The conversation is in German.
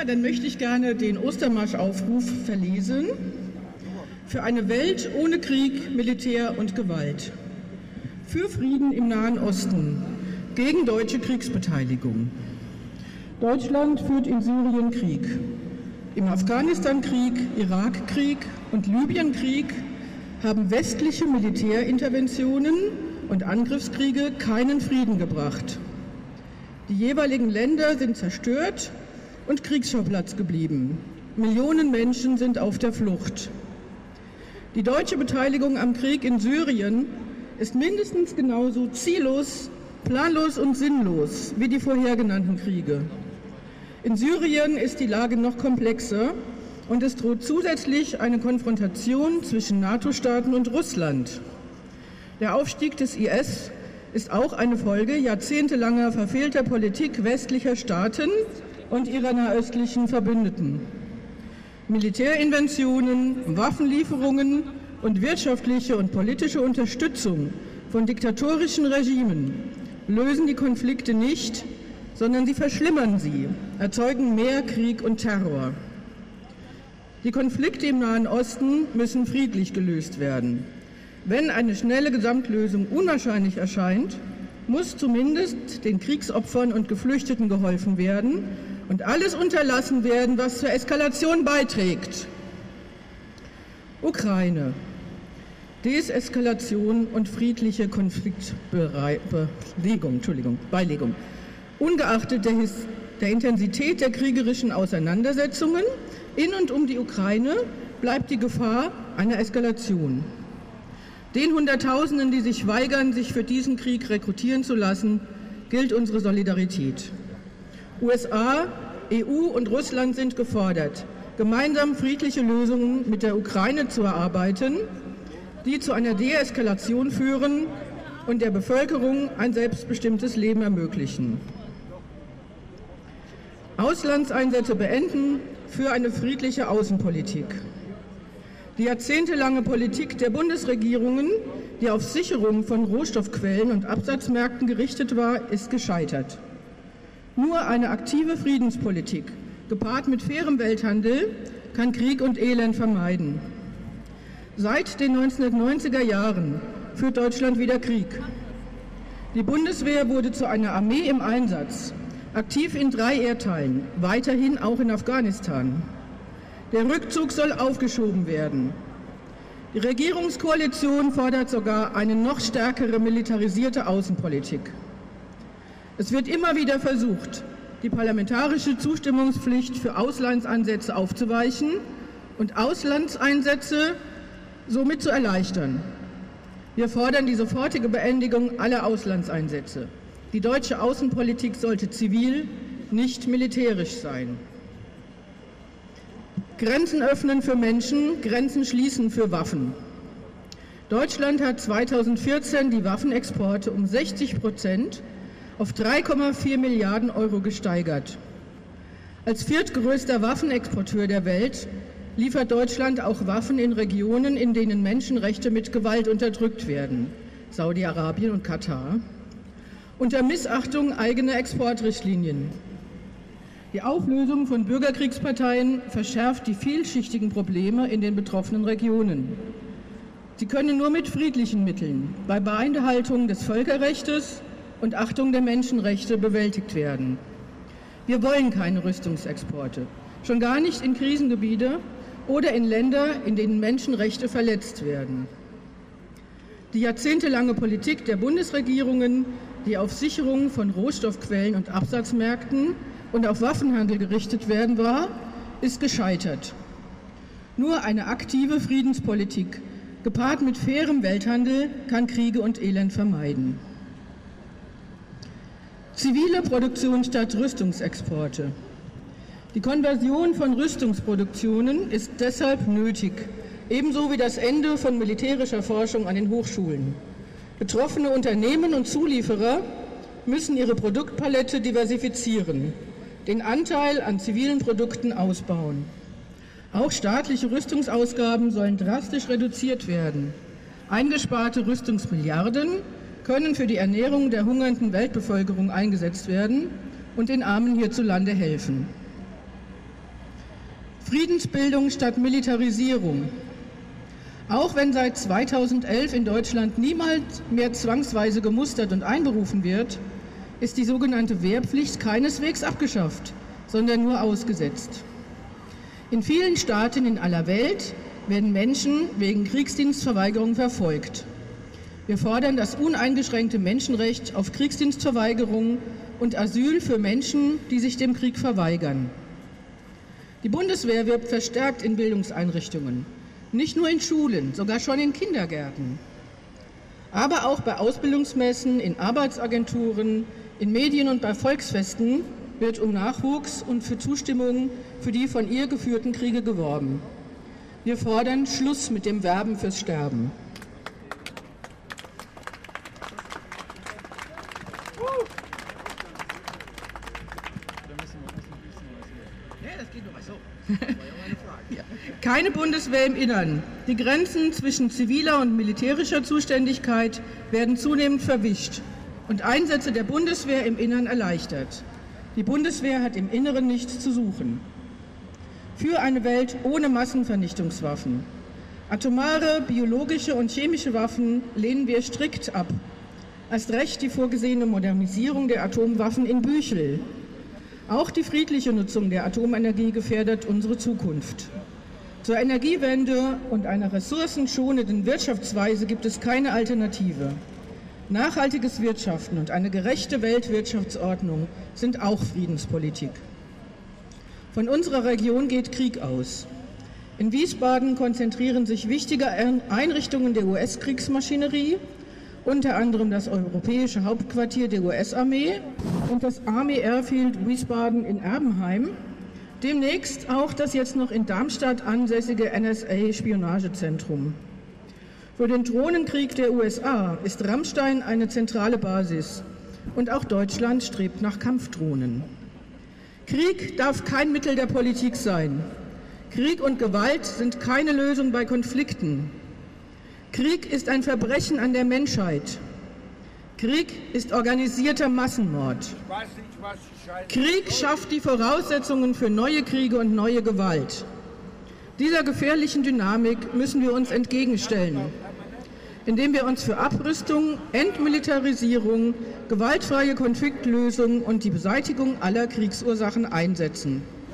Ja, dann möchte ich gerne den Ostermarschaufruf verlesen. Für eine Welt ohne Krieg, Militär und Gewalt. Für Frieden im Nahen Osten. Gegen deutsche Kriegsbeteiligung. Deutschland führt in Syrien Krieg. Im Afghanistan-Krieg, Irak-Krieg und Libyen-Krieg haben westliche Militärinterventionen und Angriffskriege keinen Frieden gebracht. Die jeweiligen Länder sind zerstört und Kriegsschauplatz geblieben. Millionen Menschen sind auf der Flucht. Die deutsche Beteiligung am Krieg in Syrien ist mindestens genauso ziellos, planlos und sinnlos wie die vorher genannten Kriege. In Syrien ist die Lage noch komplexer und es droht zusätzlich eine Konfrontation zwischen NATO-Staaten und Russland. Der Aufstieg des IS ist auch eine Folge jahrzehntelanger verfehlter Politik westlicher Staaten und ihrer nahöstlichen Verbündeten. Militärinventionen, Waffenlieferungen und wirtschaftliche und politische Unterstützung von diktatorischen Regimen lösen die Konflikte nicht, sondern sie verschlimmern sie, erzeugen mehr Krieg und Terror. Die Konflikte im Nahen Osten müssen friedlich gelöst werden. Wenn eine schnelle Gesamtlösung unwahrscheinlich erscheint, muss zumindest den Kriegsopfern und Geflüchteten geholfen werden und alles unterlassen werden, was zur Eskalation beiträgt. Ukraine. Deseskalation und friedliche Konfliktbelegung, Entschuldigung, Beilegung. Ungeachtet der, der Intensität der kriegerischen Auseinandersetzungen in und um die Ukraine bleibt die Gefahr einer Eskalation. Den Hunderttausenden, die sich weigern, sich für diesen Krieg rekrutieren zu lassen, gilt unsere Solidarität. USA, EU und Russland sind gefordert, gemeinsam friedliche Lösungen mit der Ukraine zu erarbeiten, die zu einer Deeskalation führen und der Bevölkerung ein selbstbestimmtes Leben ermöglichen. Auslandseinsätze beenden, für eine friedliche Außenpolitik. Die jahrzehntelange Politik der Bundesregierungen, die auf Sicherung von Rohstoffquellen und Absatzmärkten gerichtet war, ist gescheitert. Nur eine aktive Friedenspolitik, gepaart mit fairem Welthandel, kann Krieg und Elend vermeiden. Seit den 1990er Jahren führt Deutschland wieder Krieg. Die Bundeswehr wurde zu einer Armee im Einsatz aktiv in drei Erdteilen, weiterhin auch in Afghanistan. Der Rückzug soll aufgeschoben werden. Die Regierungskoalition fordert sogar eine noch stärkere militarisierte Außenpolitik. Es wird immer wieder versucht, die parlamentarische Zustimmungspflicht für Auslandsansätze aufzuweichen und Auslandseinsätze somit zu erleichtern. Wir fordern die sofortige Beendigung aller Auslandseinsätze. Die deutsche Außenpolitik sollte zivil, nicht militärisch sein. Grenzen öffnen für Menschen, Grenzen schließen für Waffen. Deutschland hat 2014 die Waffenexporte um 60 Prozent auf 3,4 Milliarden Euro gesteigert. Als viertgrößter Waffenexporteur der Welt liefert Deutschland auch Waffen in Regionen, in denen Menschenrechte mit Gewalt unterdrückt werden, Saudi-Arabien und Katar unter Missachtung eigener Exportrichtlinien. Die Auflösung von Bürgerkriegsparteien verschärft die vielschichtigen Probleme in den betroffenen Regionen. Sie können nur mit friedlichen Mitteln bei Beinhaltung des Völkerrechts und Achtung der Menschenrechte bewältigt werden. Wir wollen keine Rüstungsexporte, schon gar nicht in Krisengebiete oder in Länder, in denen Menschenrechte verletzt werden. Die jahrzehntelange Politik der Bundesregierungen die auf Sicherung von Rohstoffquellen und Absatzmärkten und auf Waffenhandel gerichtet werden war, ist gescheitert. Nur eine aktive Friedenspolitik, gepaart mit fairem Welthandel, kann Kriege und Elend vermeiden. Zivile Produktion statt Rüstungsexporte. Die Konversion von Rüstungsproduktionen ist deshalb nötig, ebenso wie das Ende von militärischer Forschung an den Hochschulen. Betroffene Unternehmen und Zulieferer müssen ihre Produktpalette diversifizieren, den Anteil an zivilen Produkten ausbauen. Auch staatliche Rüstungsausgaben sollen drastisch reduziert werden. Eingesparte Rüstungsmilliarden können für die Ernährung der hungernden Weltbevölkerung eingesetzt werden und den Armen hierzulande helfen. Friedensbildung statt Militarisierung. Auch wenn seit 2011 in Deutschland niemals mehr zwangsweise gemustert und einberufen wird, ist die sogenannte Wehrpflicht keineswegs abgeschafft, sondern nur ausgesetzt. In vielen Staaten in aller Welt werden Menschen wegen Kriegsdienstverweigerung verfolgt. Wir fordern das uneingeschränkte Menschenrecht auf Kriegsdienstverweigerung und Asyl für Menschen, die sich dem Krieg verweigern. Die Bundeswehr wirbt verstärkt in Bildungseinrichtungen, nicht nur in Schulen, sogar schon in Kindergärten, aber auch bei Ausbildungsmessen, in Arbeitsagenturen, in Medien und bei Volksfesten wird um Nachwuchs und für Zustimmung für die von ihr geführten Kriege geworben. Wir fordern Schluss mit dem Werben fürs Sterben. Keine Bundeswehr im Innern. Die Grenzen zwischen ziviler und militärischer Zuständigkeit werden zunehmend verwischt und Einsätze der Bundeswehr im Innern erleichtert. Die Bundeswehr hat im Inneren nichts zu suchen. Für eine Welt ohne Massenvernichtungswaffen. Atomare, biologische und chemische Waffen lehnen wir strikt ab. Erst recht die vorgesehene Modernisierung der Atomwaffen in Büchel, auch die friedliche Nutzung der Atomenergie gefährdet unsere Zukunft. Zur Energiewende und einer ressourcenschonenden Wirtschaftsweise gibt es keine Alternative. Nachhaltiges Wirtschaften und eine gerechte Weltwirtschaftsordnung sind auch Friedenspolitik. Von unserer Region geht Krieg aus. In Wiesbaden konzentrieren sich wichtige Einrichtungen der US-Kriegsmaschinerie unter anderem das europäische Hauptquartier der US-Armee und das Army Airfield Wiesbaden in Erbenheim, demnächst auch das jetzt noch in Darmstadt ansässige NSA-Spionagezentrum. Für den Drohnenkrieg der USA ist Rammstein eine zentrale Basis und auch Deutschland strebt nach Kampfdrohnen. Krieg darf kein Mittel der Politik sein. Krieg und Gewalt sind keine Lösung bei Konflikten. Krieg ist ein Verbrechen an der Menschheit. Krieg ist organisierter Massenmord. Krieg schafft die Voraussetzungen für neue Kriege und neue Gewalt. Dieser gefährlichen Dynamik müssen wir uns entgegenstellen, indem wir uns für Abrüstung, Entmilitarisierung, gewaltfreie Konfliktlösung und die Beseitigung aller Kriegsursachen einsetzen.